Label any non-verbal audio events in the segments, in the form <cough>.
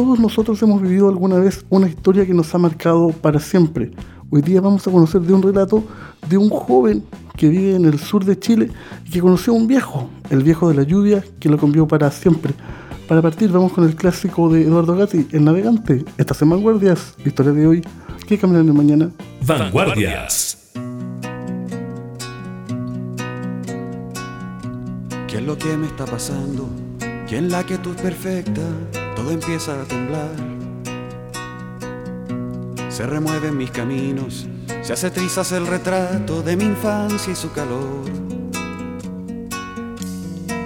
Todos nosotros hemos vivido alguna vez una historia que nos ha marcado para siempre. Hoy día vamos a conocer de un relato de un joven que vive en el sur de Chile y que conoció a un viejo, el viejo de la lluvia, que lo cambió para siempre. Para partir vamos con el clásico de Eduardo Gatti, El Navegante. Estas en Vanguardias, historia de hoy, que cambiarán de mañana. Vanguardias. ¿Qué es lo que me está pasando? Que en la que tú es perfecta, todo empieza a temblar. Se remueven mis caminos, se hace trizas el retrato de mi infancia y su calor.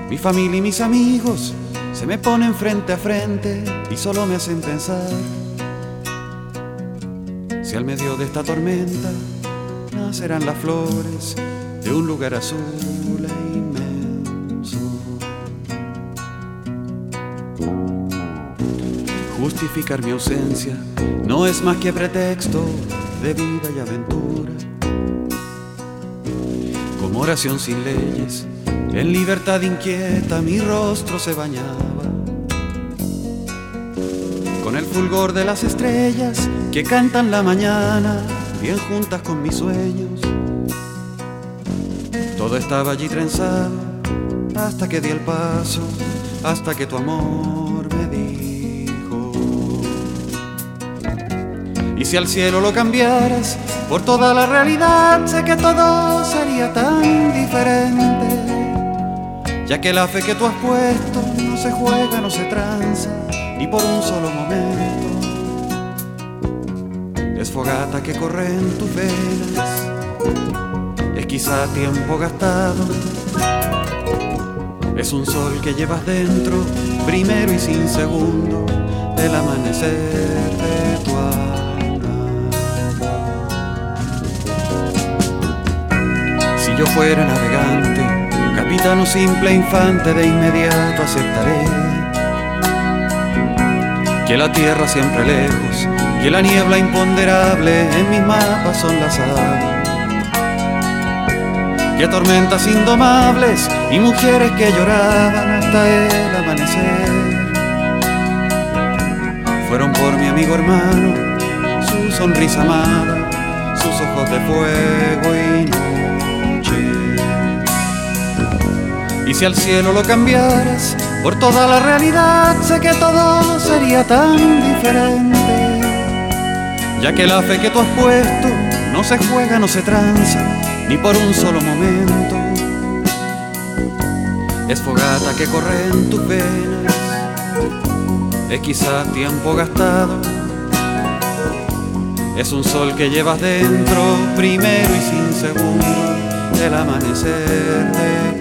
Mi familia y mis amigos se me ponen frente a frente y solo me hacen pensar. Si al medio de esta tormenta nacerán las flores de un lugar azul Justificar mi ausencia no es más que pretexto de vida y aventura. Como oración sin leyes, en libertad inquieta mi rostro se bañaba. Con el fulgor de las estrellas que cantan la mañana, bien juntas con mis sueños. Todo estaba allí trenzado hasta que di el paso, hasta que tu amor Y si al cielo lo cambiaras por toda la realidad, sé que todo sería tan diferente. Ya que la fe que tú has puesto no se juega, no se tranza, ni por un solo momento. Es fogata que corre en tus venas, es quizá tiempo gastado. Es un sol que llevas dentro, primero y sin segundo, del amanecer Yo fuera navegante, capitano simple infante, de inmediato aceptaré que la tierra siempre lejos, que la niebla imponderable en mis mapas son las aguas que tormentas indomables y mujeres que lloraban hasta el amanecer. Fueron por mi amigo hermano, su sonrisa amada, sus ojos de fuego y noche. Si al cielo lo cambiaras por toda la realidad, sé que todo sería tan diferente. Ya que la fe que tú has puesto no se juega, no se tranza ni por un solo momento. Es fogata que corre en tus venas, es quizá tiempo gastado. Es un sol que llevas dentro, primero y sin segundo, del amanecer de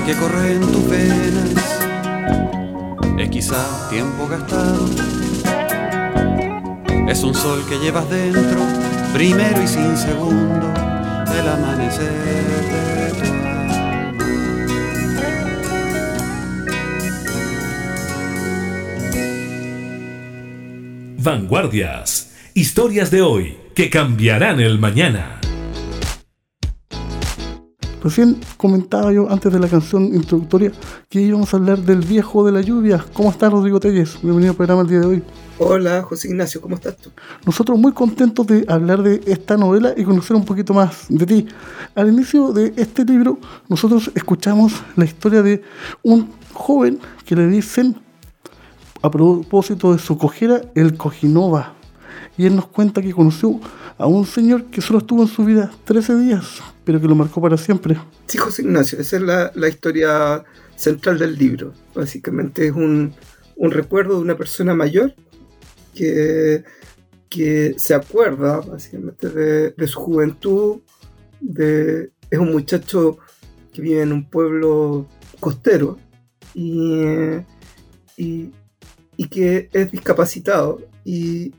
que corre en tus venas, es quizá tiempo gastado. Es un sol que llevas dentro, primero y sin segundo, del amanecer Vanguardias. Historias de hoy que cambiarán el mañana. Recién comentaba yo antes de la canción introductoria que íbamos a hablar del viejo de la lluvia. ¿Cómo estás, Rodrigo Telles? Bienvenido al programa el día de hoy. Hola, José Ignacio, ¿cómo estás tú? Nosotros muy contentos de hablar de esta novela y conocer un poquito más de ti. Al inicio de este libro, nosotros escuchamos la historia de un joven que le dicen, a propósito de su cojera, el cojinova. Y él nos cuenta que conoció a un señor que solo estuvo en su vida 13 días, pero que lo marcó para siempre. Sí, José Ignacio, esa es la, la historia central del libro. Básicamente es un, un recuerdo de una persona mayor que, que se acuerda básicamente de, de su juventud, de, es un muchacho que vive en un pueblo costero y, y, y que es discapacitado y,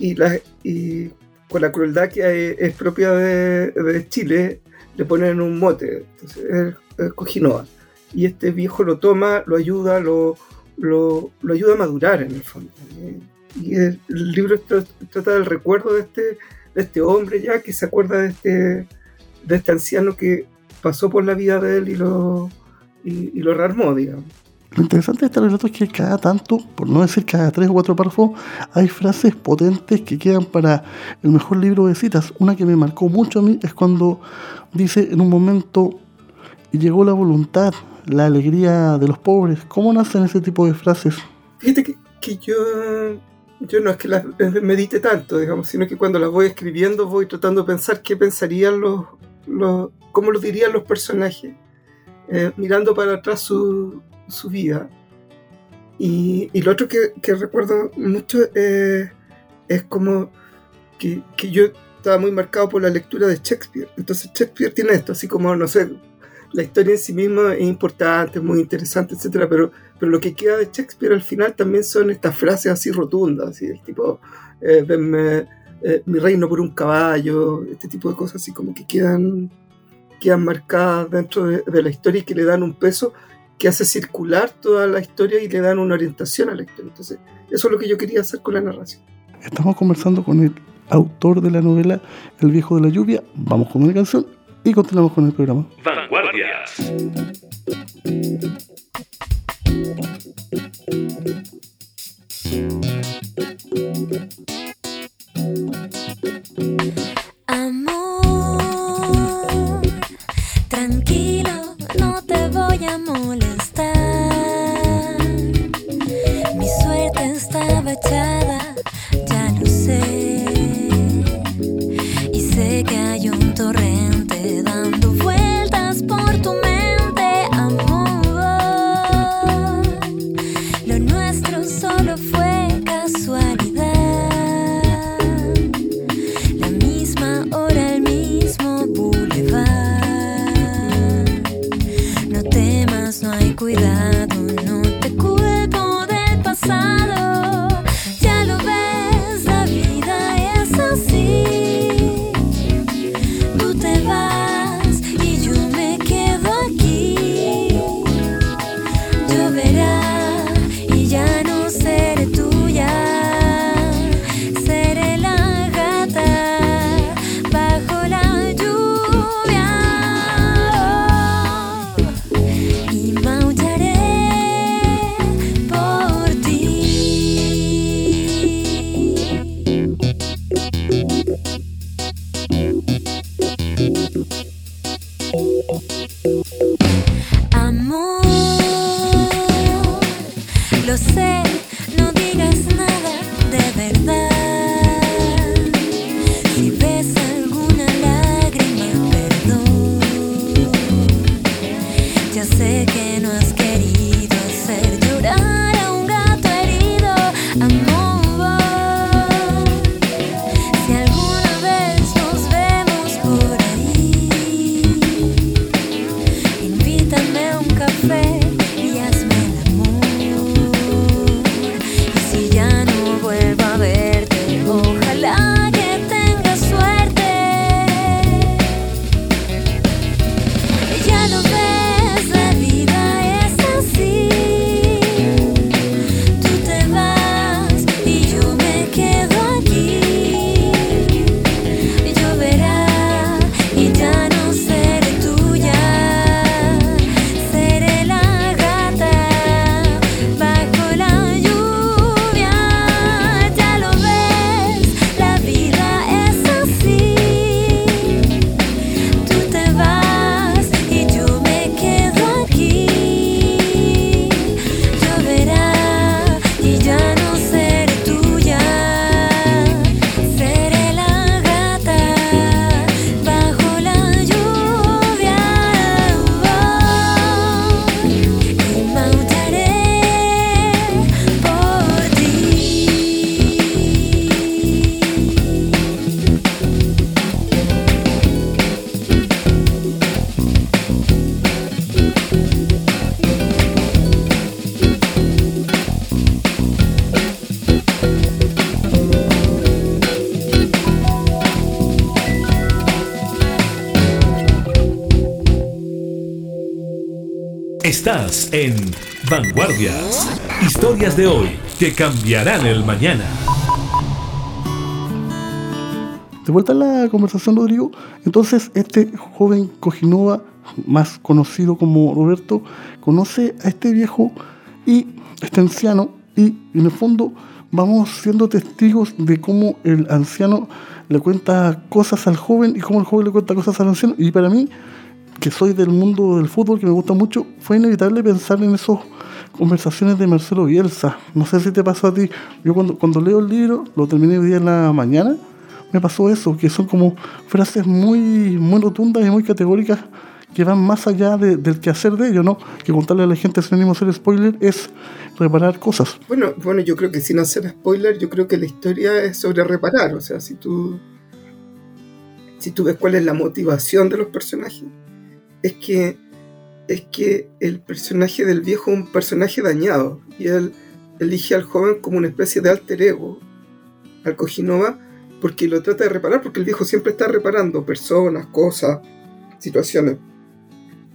y, la, y con la crueldad que es propia de, de, Chile, le ponen un mote, entonces es, es Cojinoa. Y este viejo lo toma, lo ayuda, lo, lo, lo ayuda a madurar en el fondo. Y el, el libro trata del recuerdo de este, de este hombre ya que se acuerda de este, de este anciano que pasó por la vida de él y lo, y, y lo rearmó, digamos. Lo interesante de este relato es que cada tanto, por no decir cada tres o cuatro párrafos, hay frases potentes que quedan para el mejor libro de citas. Una que me marcó mucho a mí es cuando dice en un momento, llegó la voluntad, la alegría de los pobres. ¿Cómo nacen ese tipo de frases? Fíjate que, yo, yo no es que las medite tanto, digamos, sino que cuando las voy escribiendo voy tratando de pensar qué pensarían los, los cómo lo dirían los personajes, eh, mirando para atrás su, su vida. Y, y, lo otro que, que recuerdo mucho eh, es como que, que, yo estaba muy marcado por la lectura de Shakespeare. Entonces Shakespeare tiene esto, así como, no sé, la historia en sí misma es importante, es muy interesante, etcétera, pero, pero lo que queda de Shakespeare al final también son estas frases así rotundas, así, el tipo, eh, venme, eh, mi reino por un caballo, este tipo de cosas así como que quedan, quedan marcadas dentro de, de la historia y que le dan un peso que hace circular toda la historia y le dan una orientación a la historia. Entonces, eso es lo que yo quería hacer con la narración. Estamos conversando con el autor de la novela El viejo de la lluvia. Vamos con una canción y continuamos con el programa. Vanguardias. Amor, Vanguardias. Historias de hoy que cambiarán el mañana. De vuelta a la conversación, Rodrigo. Entonces, este joven Cojinova, más conocido como Roberto, conoce a este viejo y este anciano, y en el fondo vamos siendo testigos de cómo el anciano le cuenta cosas al joven y cómo el joven le cuenta cosas al anciano. Y para mí, que soy del mundo del fútbol, que me gusta mucho, fue inevitable pensar en esas conversaciones de Marcelo Bielsa. No sé si te pasó a ti. Yo cuando, cuando leo el libro, lo terminé hoy día en la mañana, me pasó eso, que son como frases muy, muy rotundas y muy categóricas que van más allá de- del quehacer de ellos, ¿no? Que contarle a la gente sin ánimo ser spoiler es reparar cosas. Bueno, bueno, yo creo que sin hacer spoiler, yo creo que la historia es sobre reparar. O sea, si tú, si tú ves cuál es la motivación de los personajes, es que, es que el personaje del viejo es un personaje dañado y él elige al joven como una especie de alter ego, al Kojinova, porque lo trata de reparar, porque el viejo siempre está reparando personas, cosas, situaciones,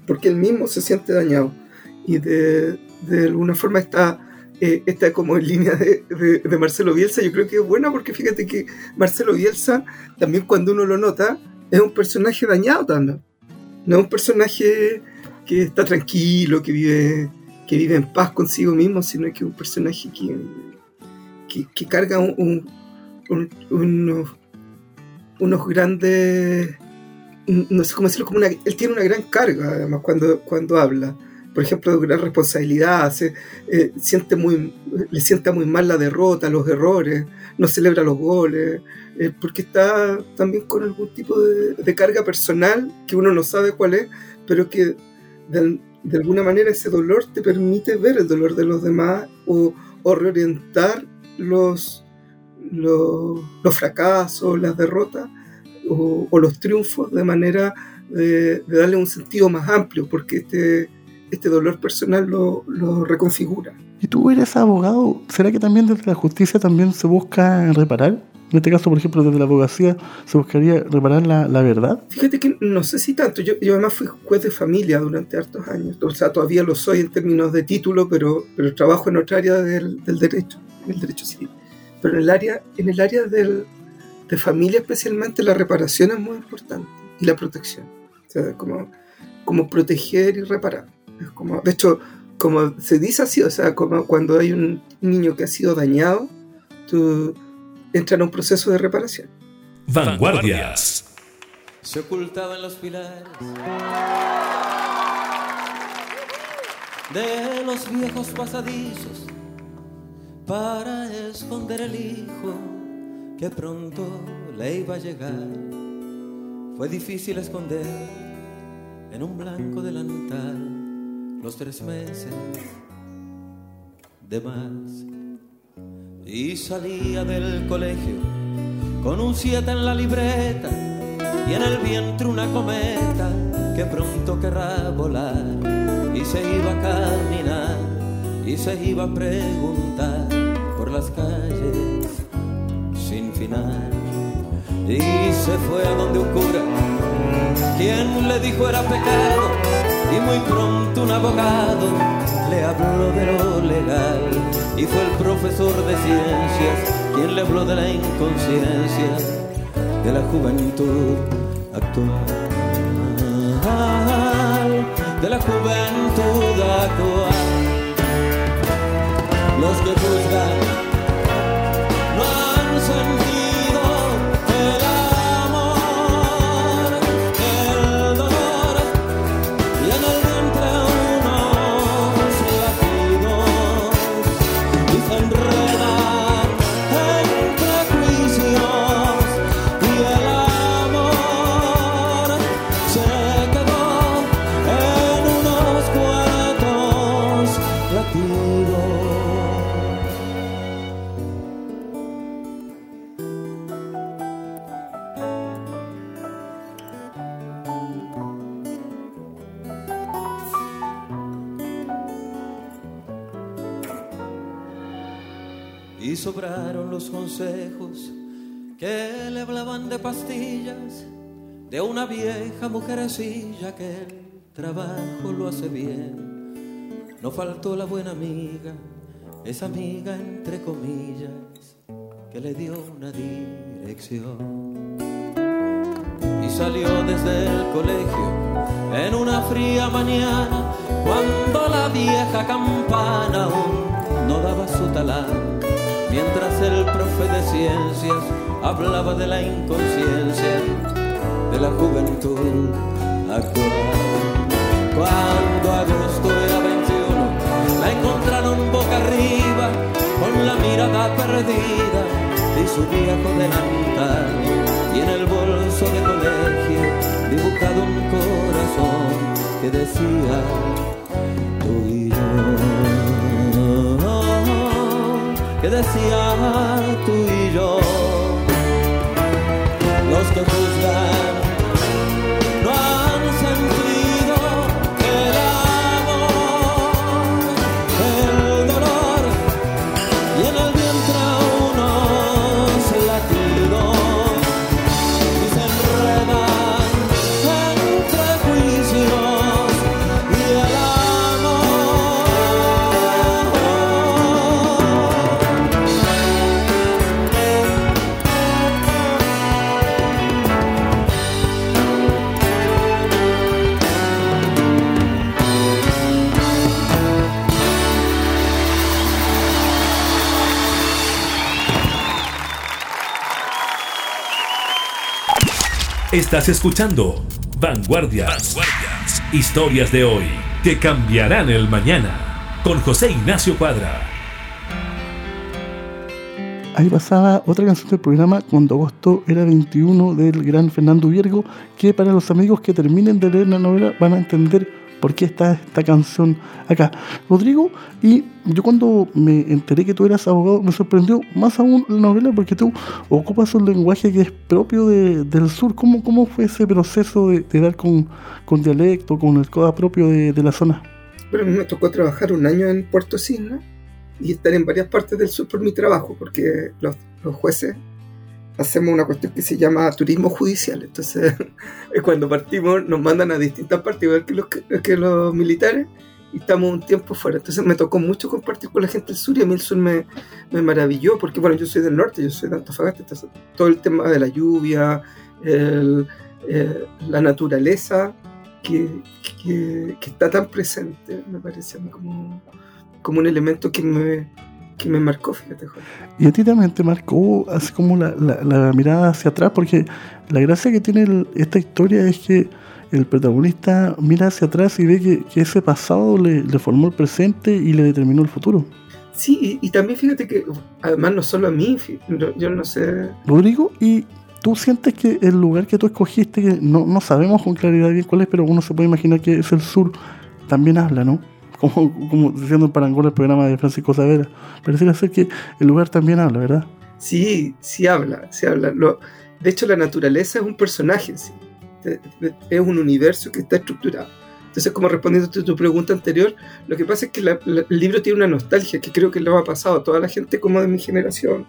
porque él mismo se siente dañado y de, alguna forma está eh, está como en línea de, de- de Marcelo Bielsa, yo creo que es buena porque fíjate que Marcelo Bielsa, también cuando uno lo nota, es un personaje dañado también. No es un personaje que está tranquilo, que vive, que vive en paz consigo mismo, sino que es un personaje que, que, carga un- un- un- unos, unos grandes, no sé cómo decirlo, como una, él tiene una gran carga además cuando, cuando habla. Por ejemplo, de gran responsabilidad, se, eh, siente muy, le sienta muy mal la derrota, los errores, no celebra los goles, eh, porque está también con algún tipo de, de carga personal que uno no sabe cuál es, pero que de, de alguna manera ese dolor te permite ver el dolor de los demás o, o reorientar los, los, los fracasos, las derrotas o, los triunfos de manera de, de darle un sentido más amplio, porque este este dolor personal lo, lo, reconfigura. ¿Y tú eres abogado? ¿Será que también desde la justicia también se busca reparar? En este caso, por ejemplo, desde la abogacía se buscaría reparar la, la verdad. Fíjate que no sé si tanto. Yo, yo, además fui juez de familia durante hartos años. O sea, todavía lo soy en términos de título, pero, pero trabajo en otra área del, del derecho, el derecho civil. Pero en el área, en el área del, de familia especialmente la reparación es muy importante y la protección. O sea, como, como proteger y reparar. Es como, de hecho, como se dice así, o sea, como cuando hay un niño que ha sido dañado, tú entras en un proceso de reparación. Vanguardias. Se ocultaba en los pilares de los viejos pasadizos para esconder el hijo que pronto le iba a llegar. Fue difícil esconder en un blanco delantal los tres meses de más. Y salía del colegio con un siete en la libreta y en el vientre una cometa que pronto querrá volar. Y se iba a caminar y se iba a preguntar por las calles sin final. Y se fue a donde un cura, quien le dijo era pecado y muy pronto un abogado le habló de lo legal y fue el profesor de ciencias quien le habló de la inconsciencia de la juventud actual, de la juventud actual. Los que juzgan consejos que le hablaban de pastillas de una vieja mujercilla que el trabajo lo hace bien no faltó la buena amiga, esa amiga entre comillas, que le dio una dirección. Y salió desde el colegio en una fría mañana, cuando la vieja campana aún no daba su talán, mientras el profe de ciencias hablaba de la inconsciencia de la juventud actual. Cuando agosto era 21, la encontraron boca arriba, con la mirada perdida de su viejo delantal. Y en el bolso de colegio dibujado un corazón que decía Que decía tú y yo. Los que juzgan Estás escuchando Vanguardias. Historias de hoy que cambiarán el mañana. Con José Ignacio Cuadra. Ahí pasaba otra canción del programa cuando agosto era 21 del gran Fernando Viergo, que para los amigos que terminen de leer la novela van a entender por qué está esta canción acá. Rodrigo, y yo cuando me enteré que tú eras abogado, me sorprendió más aún la novela porque tú ocupas un lenguaje que es propio de- del sur. ¿Cómo, ¿Cómo fue ese proceso de, dar con, con dialecto, con el coda propio de, la zona? Bueno, me tocó trabajar un año en Puerto Cisna y estar en varias partes del sur por mi trabajo, porque los jueces hacemos una cuestión que se llama turismo judicial. Entonces, <laughs> cuando partimos nos mandan a distintas partes, igual que los, que los militares, y estamos un tiempo fuera. Entonces me tocó mucho compartir con la gente del sur y a mí el sur me, me maravilló, porque bueno, yo soy del norte, yo soy de Antofagasta, entonces todo el tema de la lluvia, eh, la naturaleza, que, que, está tan presente, me parece a como, como un elemento que me, que me marcó, fíjate, Juan. Y a ti también te marcó así como la, la- la mirada hacia atrás, porque la gracia que tiene el- esta historia es que el protagonista mira hacia atrás y ve que, que ese pasado le, le formó el presente y le determinó el futuro. Sí, y, y también fíjate que, además, no solo a mí, no- yo no sé, Rodrigo, y tú sientes que el lugar que tú escogiste, que no, no sabemos con claridad bien cuál es, pero uno se puede imaginar que es el sur, también habla, ¿no? Como, diciendo el parangón el programa de Francisco Savera. Pareciera ser que el lugar también habla, ¿verdad? sí, sí habla, sí habla. Lo- de hecho, la naturaleza es un personaje en sí, es un universo que está estructurado. Entonces, como respondiendo a tu, pregunta anterior, lo que pasa es que el libro tiene una nostalgia que creo que le ha pasado a toda la gente como de mi generación,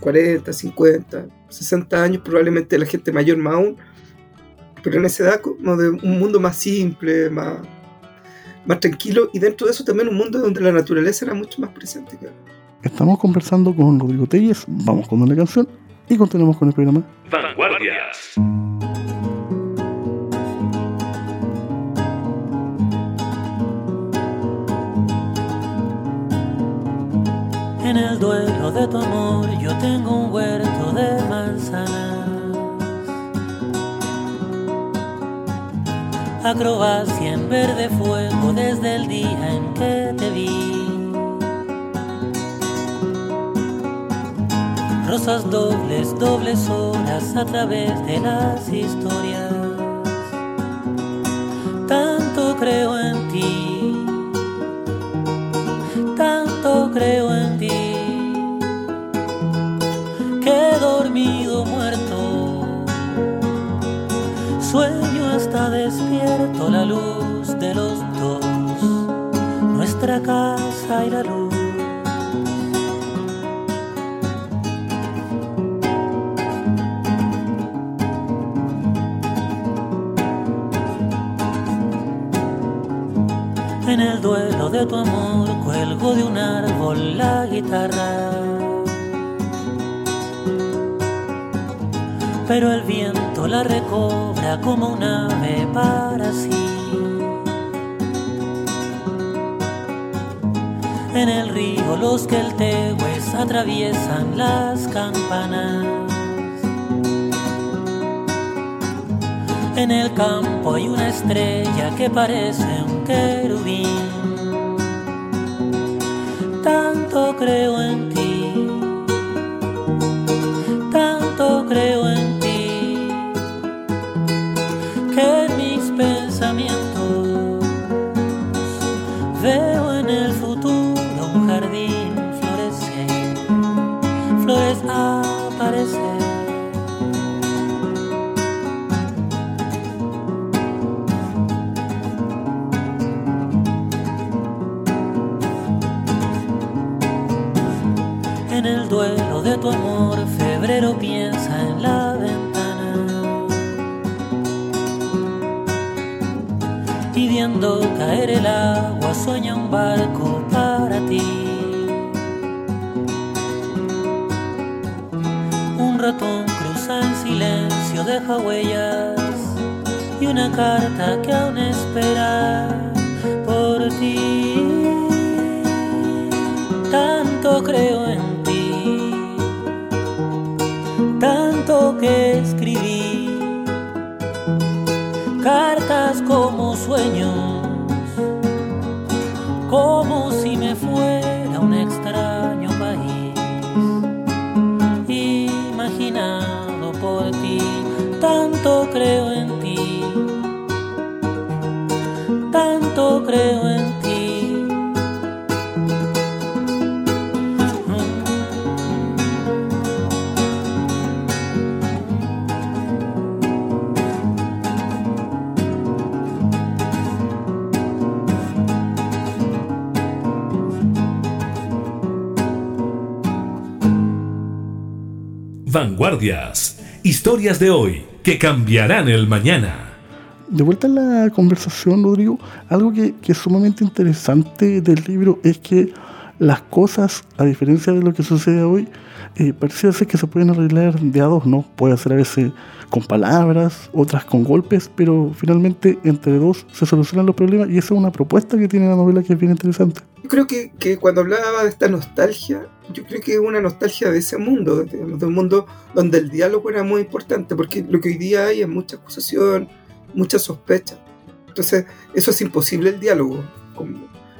40, 50, 60 años, probablemente la gente mayor más aún, pero en esa edad como de un mundo más simple, más, más tranquilo, y dentro de eso también un mundo donde la naturaleza era mucho más presente. que. Estamos conversando con Rodrigo Telles, vamos con una canción y continuamos con el programa. Vanguardias. En el duelo de tu amor yo tengo un huerto de manzanas. Acrobacia en verde fuego desde el día en que te vi. Rosas dobles, dobles horas a través de las historias. Tanto creo en ti tanto creo en ti despierto la luz de los dos nuestra casa y la luz En el duelo de tu amor cuelgo de un árbol la guitarra. Pero el viento la como un ave para sí. En el río los que el tehues atraviesan las campanas. En el campo hay una estrella que parece un querubín. Tanto creo en ti, tanto creo tu amor, febrero piensa en la ventana. Y viendo caer el agua, sueña un barco para ti. Un ratón cruza en silencio, deja huellas y una carta que aún espera por ti. Tanto creo escribí, cartas como sueños, como si me fuera un extraño país, imaginado por ti, tanto creo en ti, tanto creo en ti. Vanguardias. Historias de hoy que cambiarán el mañana. De vuelta a la conversación, Rodrigo, algo que, que es sumamente interesante del libro es que las cosas, a diferencia de lo que sucede hoy, eh, parece ser que se pueden arreglar de a dos, ¿no? Puede ser a veces con palabras, otras con golpes, pero finalmente entre dos se solucionan los problemas y esa es una propuesta que tiene la novela que es bien interesante. Yo creo que, que cuando hablaba de esta nostalgia, yo creo que es una nostalgia de ese mundo, digamos, de un mundo donde el diálogo era muy importante, porque lo que hoy día hay es mucha acusación, mucha sospecha. Entonces, eso es imposible el diálogo.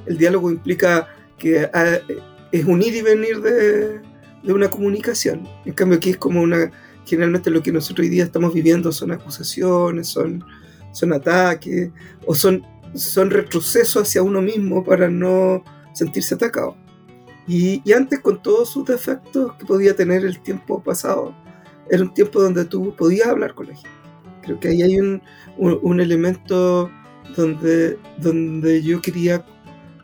El diálogo implica que ah, es un ir y venir de, de una comunicación. En cambio, aquí es como una. Generalmente lo que nosotros hoy día estamos viviendo son acusaciones, son, son ataques, o son, son retrocesos hacia uno mismo para no sentirse atacado. Y, y antes, con todos sus defectos que podía tener el tiempo pasado, era un tiempo donde tú podías hablar con la gente. Creo que ahí hay un, un, elemento donde, donde yo quería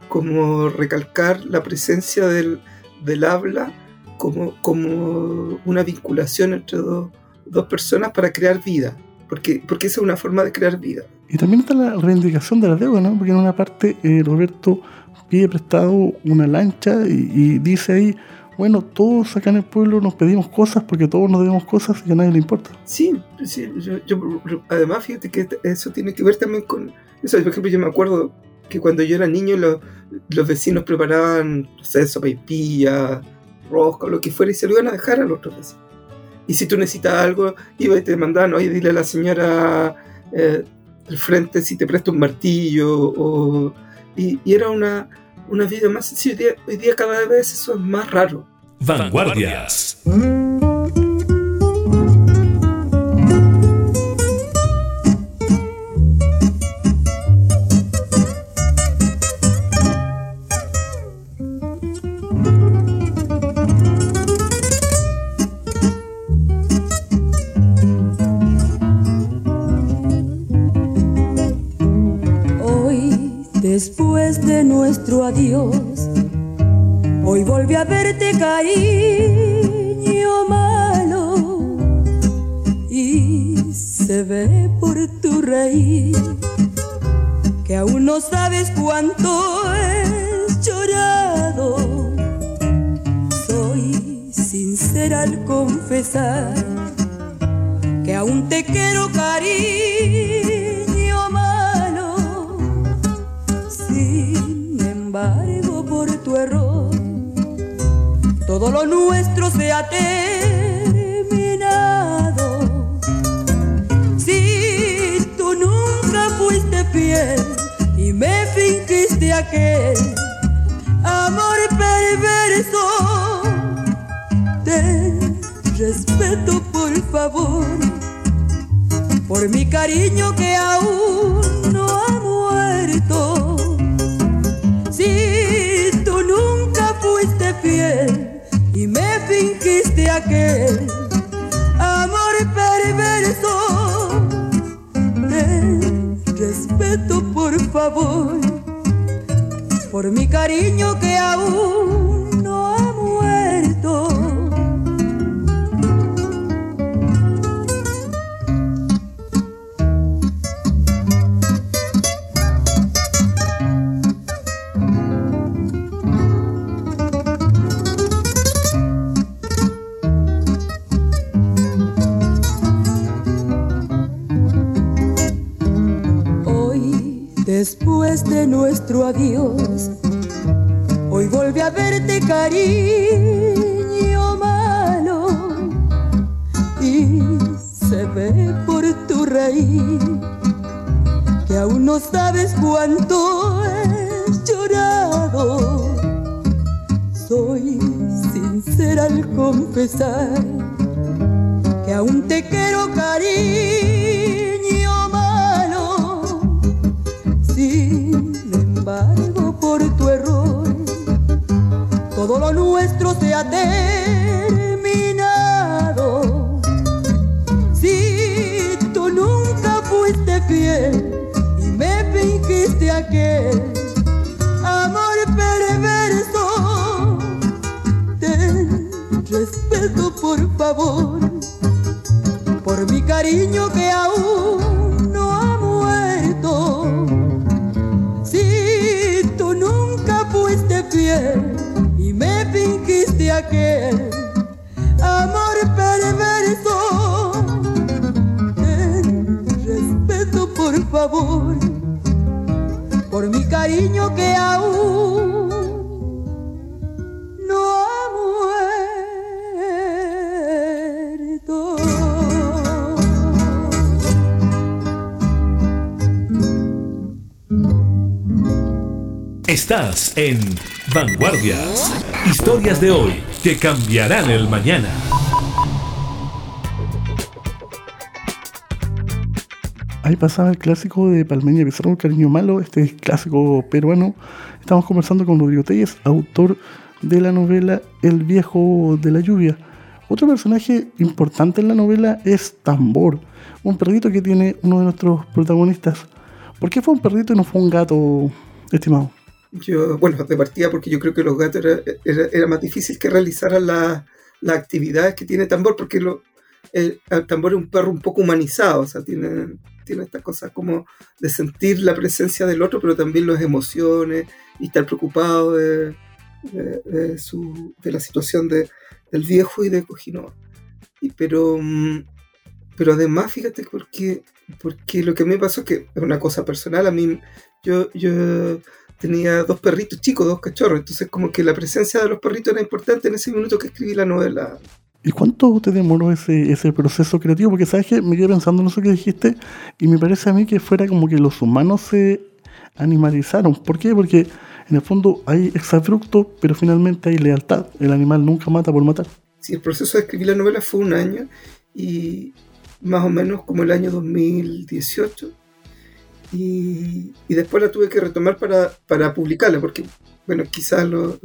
como recalcar la presencia del, del habla como, como una vinculación entre dos, dos personas para crear vida, porque, porque esa es una forma de crear vida. Y también está la reivindicación de la deuda, ¿no? Porque en una parte eh, Roberto pide prestado una lancha y, y dice ahí, bueno, todos acá en el pueblo nos pedimos cosas porque todos nos debemos cosas y a nadie le importa. Sí, sí yo, yo- además fíjate que eso tiene que ver también con eso. Por ejemplo, yo me acuerdo que cuando yo era niño los, los vecinos preparaban, no sé, sopaipilla, rosca, lo que fuera, y se lo iban a dejar a los otros vecinos. Y si tú necesitabas algo, iba y te mandaban, oye, dile a la señora eh, frente si te presta un martillo, o, y, y era una, una vida más sencilla. Hoy día, hoy día cada vez eso es más raro. Vanguardias. Adiós, hoy volví a verte cariño malo y se ve por tu reír que aún no no sabes cuánto he llorado. Soy sincera al confesar que aún te quiero cariño embargo, por tu error, todo lo nuestro se ha terminado. Si tú nunca fuiste fiel y me fingiste aquel amor perverso, ten respeto por favor por mi cariño que aún fiel y me fingiste aquel amor perverso, respeto por favor por mi cariño que aún de nuestro adiós, hoy volví a verte cariño malo y se ve por tu reír que aún no sabes cuánto he llorado. Soy sincera al confesar que aún te quiero cariño todo lo nuestro se ha terminado. Si tú nunca fuiste fiel y me fingiste aquel amor perverso, ten respeto por favor por mi cariño que aún no ha muerto. Si tú nunca fuiste fiel aquel amor perverso, ten respeto por favor por mi cariño que aún no ha muerto. Estás en Vanguardias. Historias de hoy que cambiarán el mañana. Ahí pasaba el clásico de Palmeña Pizarro, Cariño Malo, este clásico peruano. Estamos conversando con Rodrigo Telles, autor de la novela El viejo de la lluvia. Otro personaje importante en la novela es Tambor, un perrito que tiene uno de nuestros protagonistas. ¿Por qué fue un perrito y no fue un gato, estimado? Yo, bueno, de partida porque yo creo que los gatos era, era, más difícil que realizaran la- las actividades que tiene Tambor, porque lo, el, Tambor es un perro un poco humanizado, o sea, tiene, tiene esta cosa como de sentir la presencia del otro, pero también las emociones y estar preocupado de, su, de la situación de, del viejo y de Cojinoa. Y, pero, mm, pero además, fíjate, porque, porque lo que a mí me pasó es que es una cosa personal, a mí, yo, yo tenía dos perritos chicos, dos cachorros, entonces como que la presencia de los perritos era importante en ese minuto que escribí la novela. ¿Y cuánto te demoró ese, ese proceso creativo? Porque sabes que me quedé pensando en eso que dijiste y me parece a mí que fuera como que los humanos se animalizaron. ¿Por qué? Porque en el fondo hay exabrupto, pero finalmente hay lealtad. El animal nunca mata por matar. Sí, el proceso de escribir la novela fue un año y más o menos como el año 2018 y, y después la tuve que retomar para, para publicarla porque, bueno, quizás los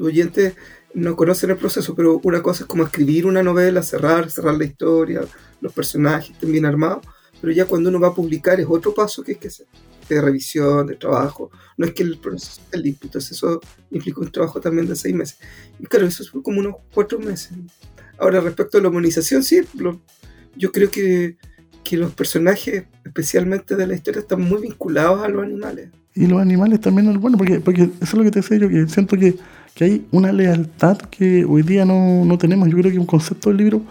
oyentes no conocen el proceso, pero una cosa es como escribir una novela, cerrar, cerrar la historia, los personajes estén bien armados, pero ya cuando uno va a publicar es otro paso que hay que hacer, de revisión, de trabajo, no es que el proceso esté limpio, entonces eso implica un trabajo también de seis meses. Y claro, eso fue como unos cuatro meses. Ahora, respecto a la humanización, sí, lo- yo creo que, que los personajes, especialmente de la historia, están muy vinculados a los animales. y los animales también bueno, porque, porque eso es lo que te decía yo, que siento que, que hay una lealtad que hoy día no, no tenemos. Yo creo que un concepto del libro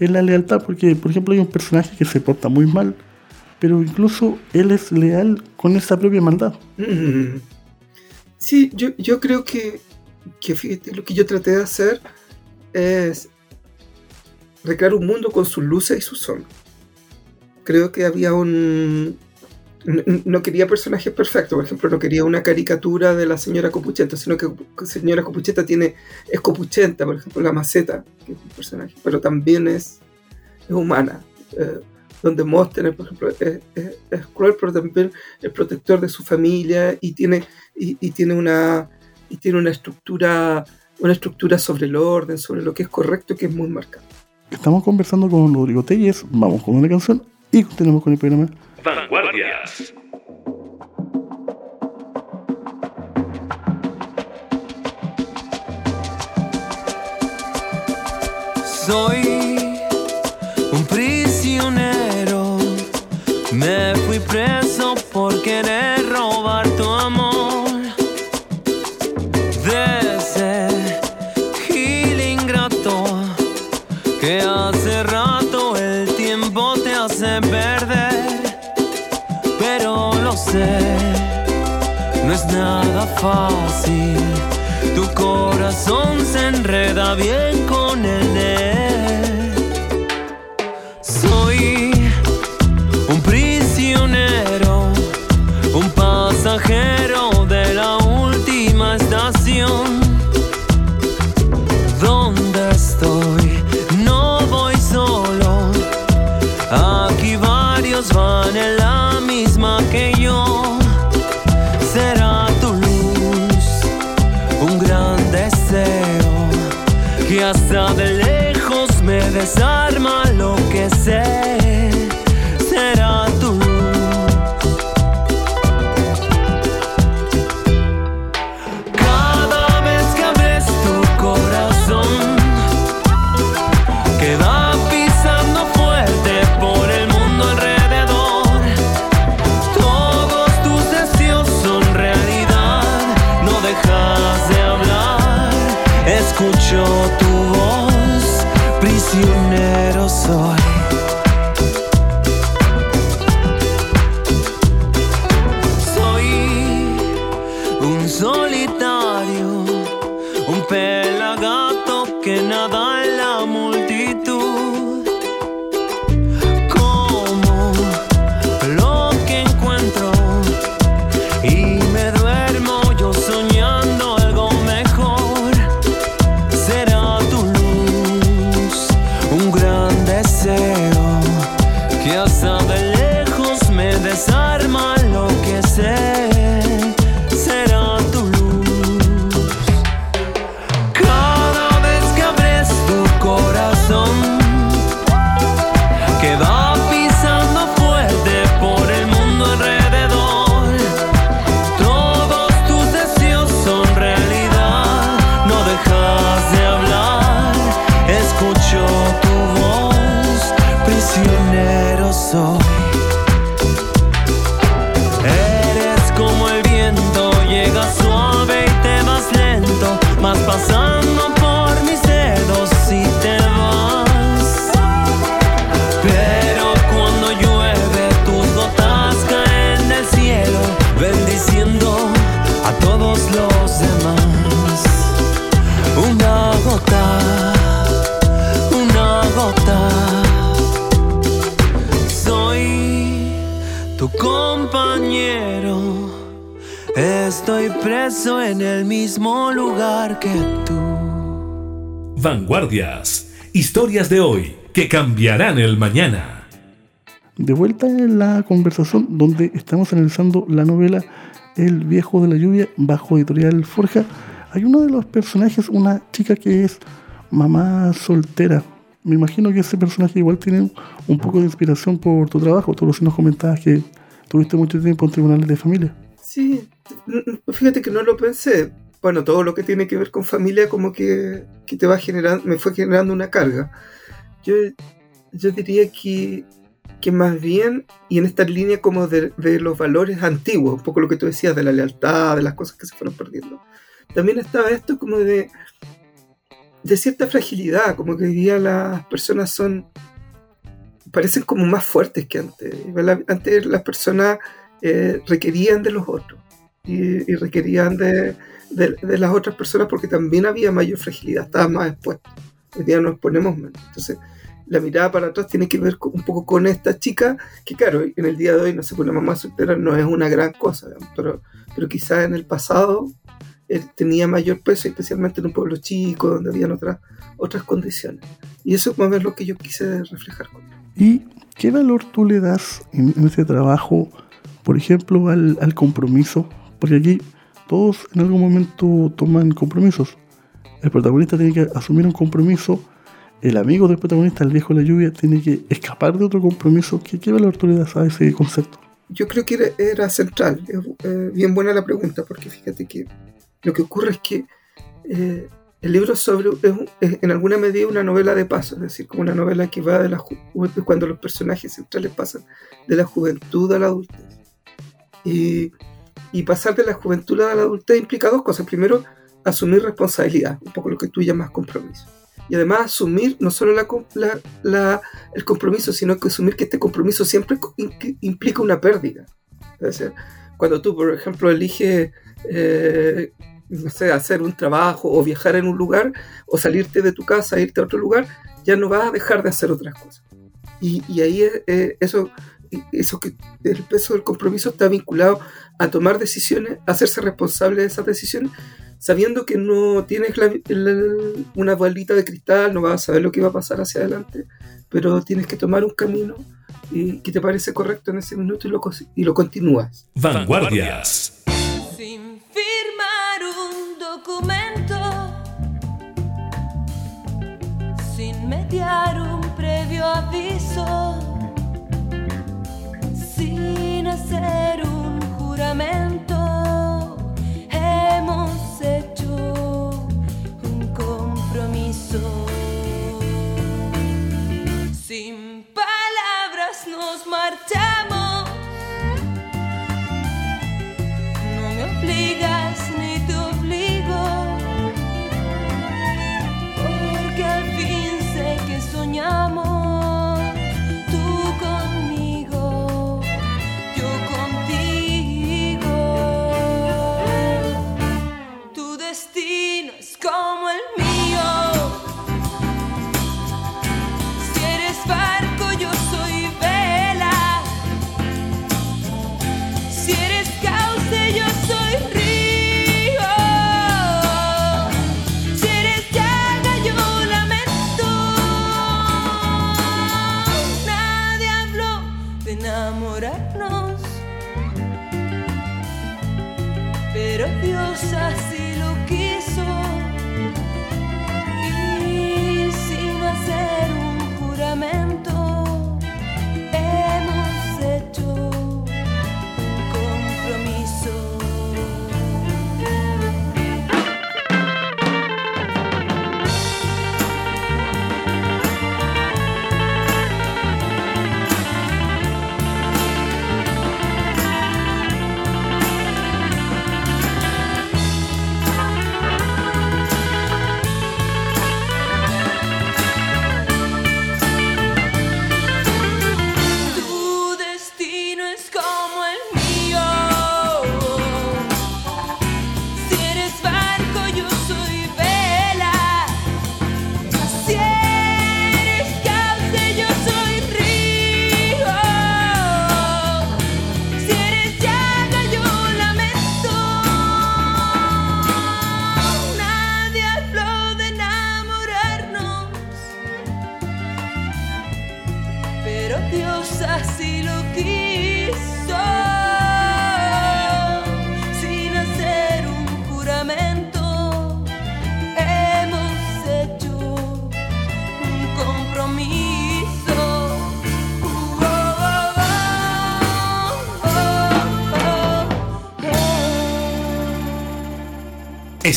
es la lealtad, porque por ejemplo hay un personaje que se porta muy mal, pero incluso él es leal con esa propia maldad. Mm. Sí, yo, yo creo que, que fíjate, lo que yo traté de hacer es recrear un mundo con sus luces y sus sombras. Creo que había un... No quería personajes perfectos, por ejemplo, no quería una caricatura de la señora Copuchenta, sino que señora Copuchenta tiene, es Copuchenta, por ejemplo, la maceta, que es un personaje, pero también es, es humana. Eh, donde Móstenes, por ejemplo, es, es- es cruel, pero también es protector de su familia y tiene, y, y tiene una y tiene una estructura una estructura sobre el orden, sobre lo que es correcto, que es muy marcada. Estamos conversando con Rodrigo Telles, vamos con una canción y continuamos con el programa. Vanguardias. Soy un prisionero. Me fui preso fácil. Tu corazón se enreda bien con el él. Me desarma que hasta de lejos me desarma Estoy preso en el mismo lugar que tú. Vanguardias. Historias de hoy que cambiarán el mañana. De vuelta en la conversación donde estamos analizando la novela El viejo de la lluvia bajo editorial Forja, hay uno de los personajes, una chica que es mamá soltera. Me imagino que ese personaje igual tiene un poco de inspiración por tu trabajo. Tú nos comentabas que tuviste mucho tiempo en tribunales de familia. Sí, fíjate que no lo pensé. Bueno, todo lo que tiene que ver con familia como que, que te va generando, me fue generando una carga. Yo, yo diría que que más bien, y en esta línea como de, de los valores antiguos, un poco lo que tú decías de la lealtad, de las cosas que se fueron perdiendo, también estaba esto como de, de cierta fragilidad, como que hoy día las personas son, parecen como más fuertes que antes. Antes las personas eh, requerían de los otros y, y requerían de, de- de las otras personas porque también había mayor fragilidad, estaban más expuestos. Hoy día nos ponemos menos. Entonces, la mirada para atrás tiene que ver con- un poco con esta chica, que claro, en el día de hoy, no sé, pues la mamá soltera no es una gran cosa, pero, pero quizás en el pasado eh, tenía mayor peso, especialmente en un pueblo chico, donde habían otras, otras condiciones. Y eso más o menos es lo que yo quise reflejar con ¿Y qué valor tú le das en ese trabajo, por ejemplo, al, compromiso? Porque aquí todos en algún momento toman compromisos. El protagonista tiene que asumir un compromiso, el amigo del protagonista, el viejo de la lluvia, tiene que escapar de otro compromiso. ¿Qué, qué valor tú le das a ese concepto? yo creo que era, central. Eh, bien buena la pregunta, porque fíjate que lo que ocurre es que eh, el libro sobre es, en alguna medida una novela de paso, es decir, como una novela que va de la cuando los personajes centrales pasan de la juventud a la adultez. Y, y pasar de la juventud a la adultez implica dos cosas. Primero, asumir responsabilidad, un poco lo que tú llamas compromiso. Y además asumir no solo la, la- la- el compromiso, sino que asumir que este compromiso siempre implica una pérdida. Es decir, cuando tú, por ejemplo, eliges, eh, no sé, hacer un trabajo o viajar en un lugar o salirte de tu casa, irte a otro lugar, ya no vas a dejar de hacer otras cosas. Y, y ahí eh, eso, eso que el peso del compromiso está vinculado a tomar decisiones, a hacerse responsable de esas decisiones, sabiendo que no tienes la- la- una bolita de cristal, no vas a saber lo que va a pasar hacia adelante, pero tienes que tomar un camino y que te parece correcto en ese minuto y lo, y lo continúas. Vanguardias. Sin firmar un documento, sin mediar un previo aviso, sin hacer un juramento, hemos hecho un compromiso. Sin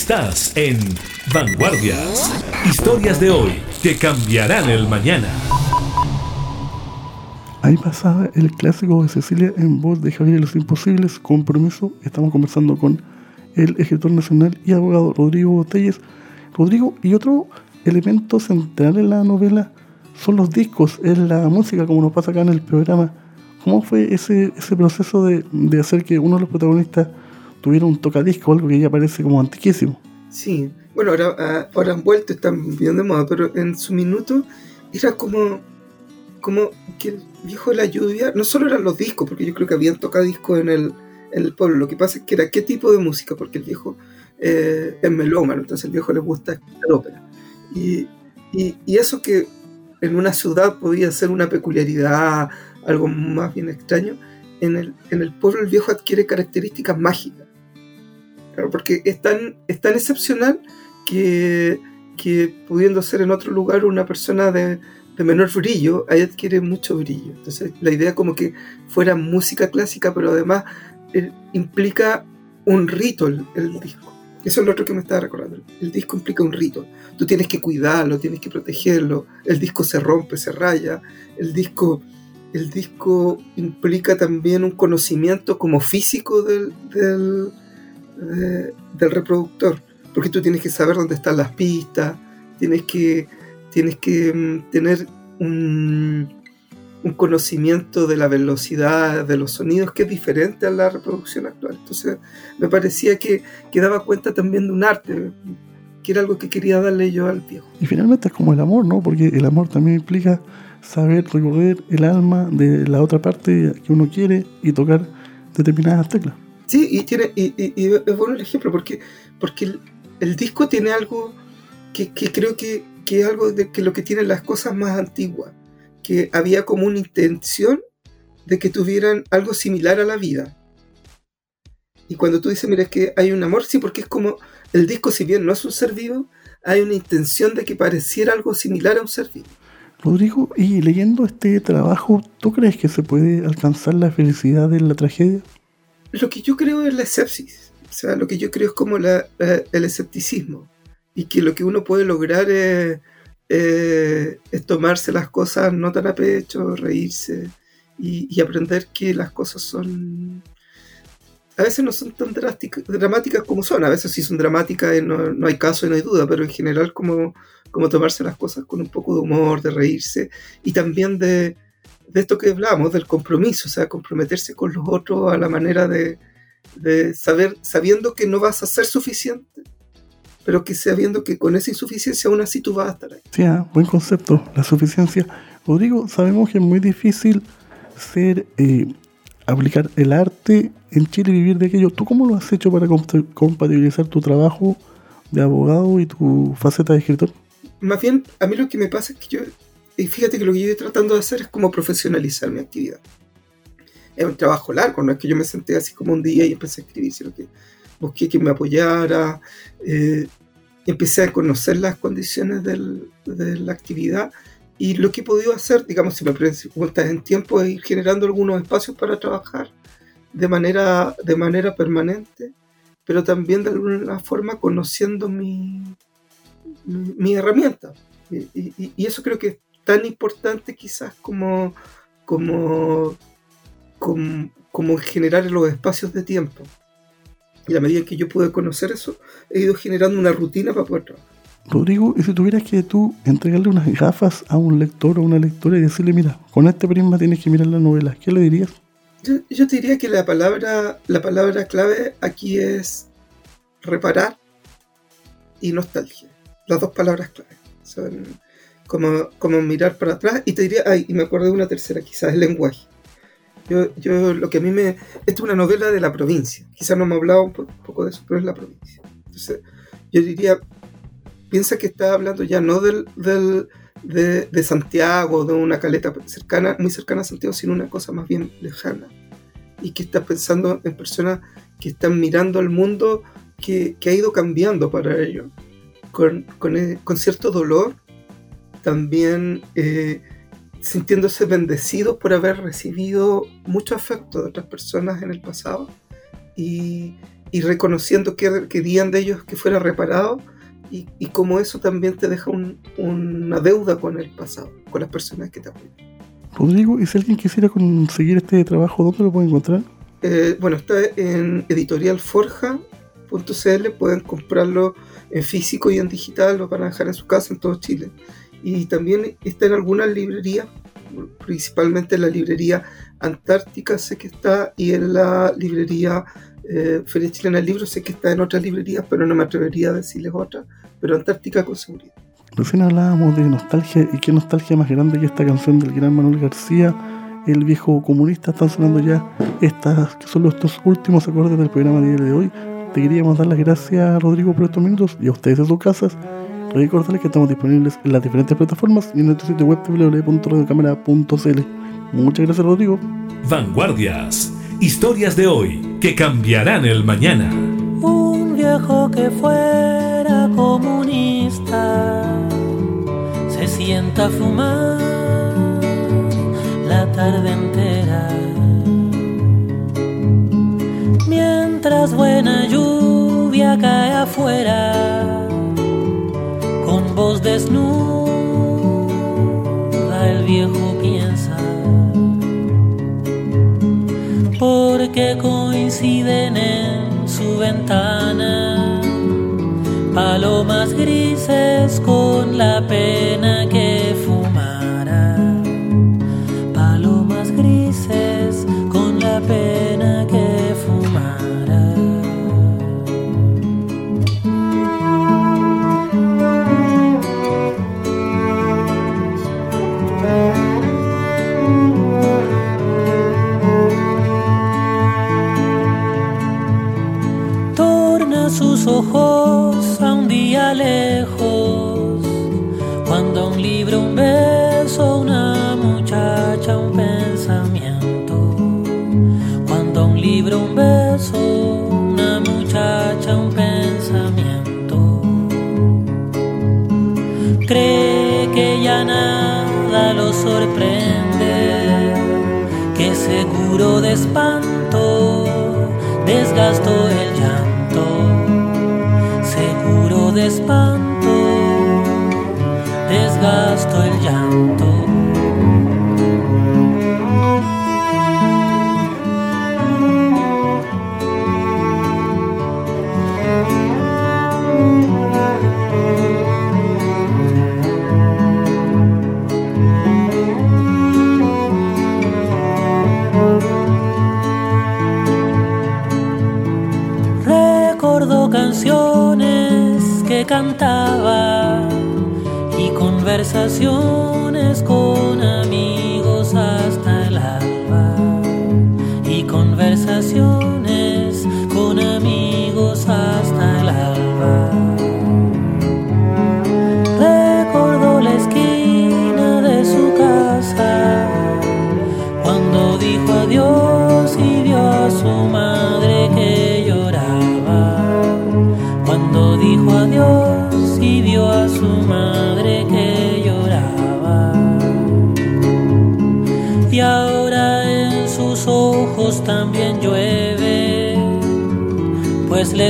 Estás en Vanguardias. Historias de hoy que cambiarán el mañana. Ahí pasaba el clásico de Cecilia en voz de Javier los Imposibles, Compromiso. Estamos conversando con el escritor nacional y abogado Rodrigo Telles. Rodrigo, y otro elemento central en la novela son los discos, es la música, como nos pasa acá en el programa. ¿Cómo fue ese, ese proceso de, de hacer que uno de los protagonistas tuviera un tocadisco, algo que ya parece como antiquísimo? Sí, bueno, ahora, ah, ahora han vuelto, están bien de moda, pero en su minuto era como, como que el viejo de la lluvia, no solo eran los discos, porque yo creo que habían tocadiscos en el, en el pueblo, lo que pasa es que era qué tipo de música, porque el viejo eh, es melómano, entonces al viejo le gusta escuchar ópera. Y, y, y eso que en una ciudad podía ser una peculiaridad, algo más bien extraño, en el, en el pueblo el viejo adquiere características mágicas. Porque es tan, es tan excepcional que, que pudiendo ser en otro lugar una persona de, de menor brillo, ahí adquiere mucho brillo. Entonces la idea como que fuera música clásica, pero además eh, implica un rito el, disco. Eso es lo otro que me estaba recordando. El disco implica un rito. Tú tienes que cuidarlo, tienes que protegerlo. El disco se rompe, se raya. El disco, el disco implica también un conocimiento como físico del, de- del reproductor. Porque tú tienes que saber dónde están las pistas, tienes que, tienes que mm, tener un, un conocimiento de la velocidad de los sonidos que es diferente a la reproducción actual. Entonces me parecía que, que daba cuenta también de un arte, que era algo que quería darle yo al viejo. Y finalmente es como el amor, ¿no? Porque el amor también implica saber recorrer el alma de la otra parte que uno quiere y tocar determinadas teclas. Sí, y, tiene, y, y- y es bueno el ejemplo porque, porque el, disco tiene algo que, que creo que, que es algo de que lo que tienen las cosas más antiguas, que había como una intención de que tuvieran algo similar a la vida. Y cuando tú dices, mira, es que hay un amor, sí, porque es como el disco, si bien no es un ser vivo, hay una intención de que pareciera algo similar a un ser vivo. Rodrigo, y leyendo este trabajo, ¿tú crees que se puede alcanzar la felicidad en la tragedia? Lo que yo creo es la escepsis. O sea, lo que yo creo es como el escepticismo. Y que lo que uno puede lograr es, eh, tomarse las cosas no tan a pecho, reírse y, aprender que las cosas son. A veces no son tan dramáticas como son. A veces sí son dramáticas no hay caso y no hay duda, pero en general, como, como tomarse las cosas con un poco de humor, de reírse y también de, de esto que hablamos, del compromiso, o sea, comprometerse con los otros a la manera de, de saber, sabiendo que no vas a ser suficiente, pero que sabiendo que con esa insuficiencia aún así tú vas a estar ahí. Sí, ah, buen concepto, la suficiencia. Rodrigo, sabemos que es muy difícil ser, eh, aplicar el arte en Chile y vivir de aquello. ¿Tú cómo lo has hecho para compatibilizar tu trabajo de abogado y tu faceta de escritor? Más bien, a mí lo que me pasa es que yo, y fíjate que lo que yo estoy tratando de hacer es como profesionalizar mi actividad. Es un trabajo largo, no es que yo me senté así como un día y empecé a escribir, sino que busqué que me apoyara, eh, empecé a conocer las condiciones del- de la actividad y lo que he podido hacer, digamos, si me preguntas en tiempo, es ir generando algunos espacios para trabajar de manera, de manera permanente, pero también de alguna forma conociendo mi, mi, mi herramienta. Y, eso creo que tan importante quizás como, como, como, como generar los espacios de tiempo. Y a medida que yo pude conocer eso, he ido generando una rutina para poder trabajar. Rodrigo, y si tuvieras que tú entregarle unas gafas a un lector o una lectora y decirle, mira, con este prisma tienes que mirar la novela, ¿qué le dirías? Yo, yo te diría que la palabra, la palabra clave aquí es reparar y nostalgia. Las dos palabras clave. Son como, mirar para atrás. Y te diría, ay, y me acuerdo de una tercera, quizás el lenguaje. Yo, yo lo que a mí me... Esta es una novela de la provincia. Quizás no me ha hablado un po- poco de eso, pero es la provincia. Entonces, yo diría, piensa que está hablando ya no del, del, de, de Santiago, de una caleta cercana, muy cercana a Santiago, sino una cosa más bien lejana. Y que está pensando en personas que están mirando al mundo que, que ha ido cambiando para ellos, con, con, eh, con cierto dolor, también eh, sintiéndose bendecidos por haber recibido mucho afecto de otras personas en el pasado y, y reconociendo que querían de ellos que fuera reparado y, y como eso también te deja un- una deuda con el pasado, con las personas que te apoyan. Rodrigo, y si alguien quisiera conseguir este trabajo, ¿dónde lo puede encontrar? Eh, bueno, está en editorialforja.cl, pueden comprarlo en físico y en digital, lo van a dejar en su casa en todo Chile. Y también está en algunas librerías, principalmente en la librería Antártica sé que está, y en la librería eh, Feria Chilena del Libro sé que está en otras librerías, pero no me atrevería a decirles otras, pero Antártica con seguridad. Recién hablábamos de nostalgia y qué nostalgia más grande que esta canción del gran Manuel García, el viejo comunista. Están sonando ya estas, que son estos últimos acordes del programa de, hoy. Te queríamos dar las gracias, Rodrigo, por estos minutos y a ustedes en sus casas. Recordarles que estamos disponibles en las diferentes plataformas y en nuestro sitio web www.radiocámara.cl. Muchas gracias, Rodrigo. Vanguardias. Historias de hoy que cambiarán el mañana. Un viejo que fuera comunista se sienta a fumar la tarde entera. Mientras buena lluvia cae afuera, Porque coinciden en su ventana. Palomas grises con la pena a un día lejos, cuando un libro, un verso, una muchacha, un pensamiento. Cuando un libro, un beso, una muchacha, un pensamiento. Cree que ya nada lo sorprende, que seguro de espanto desgastó el espanto desgastó el llanto.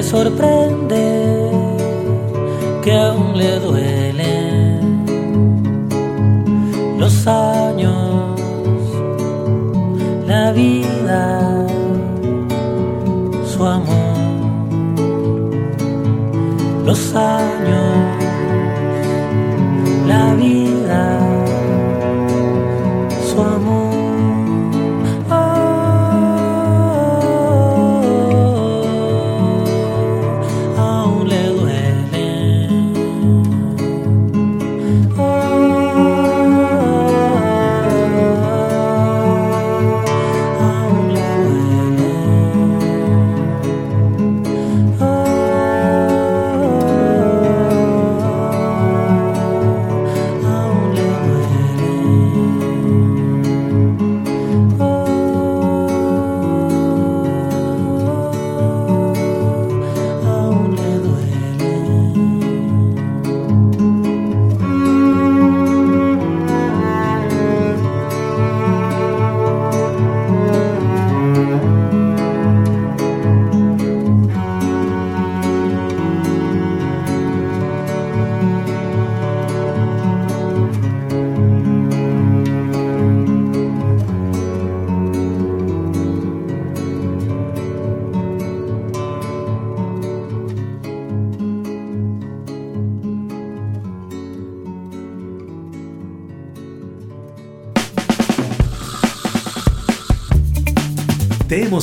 Sorprende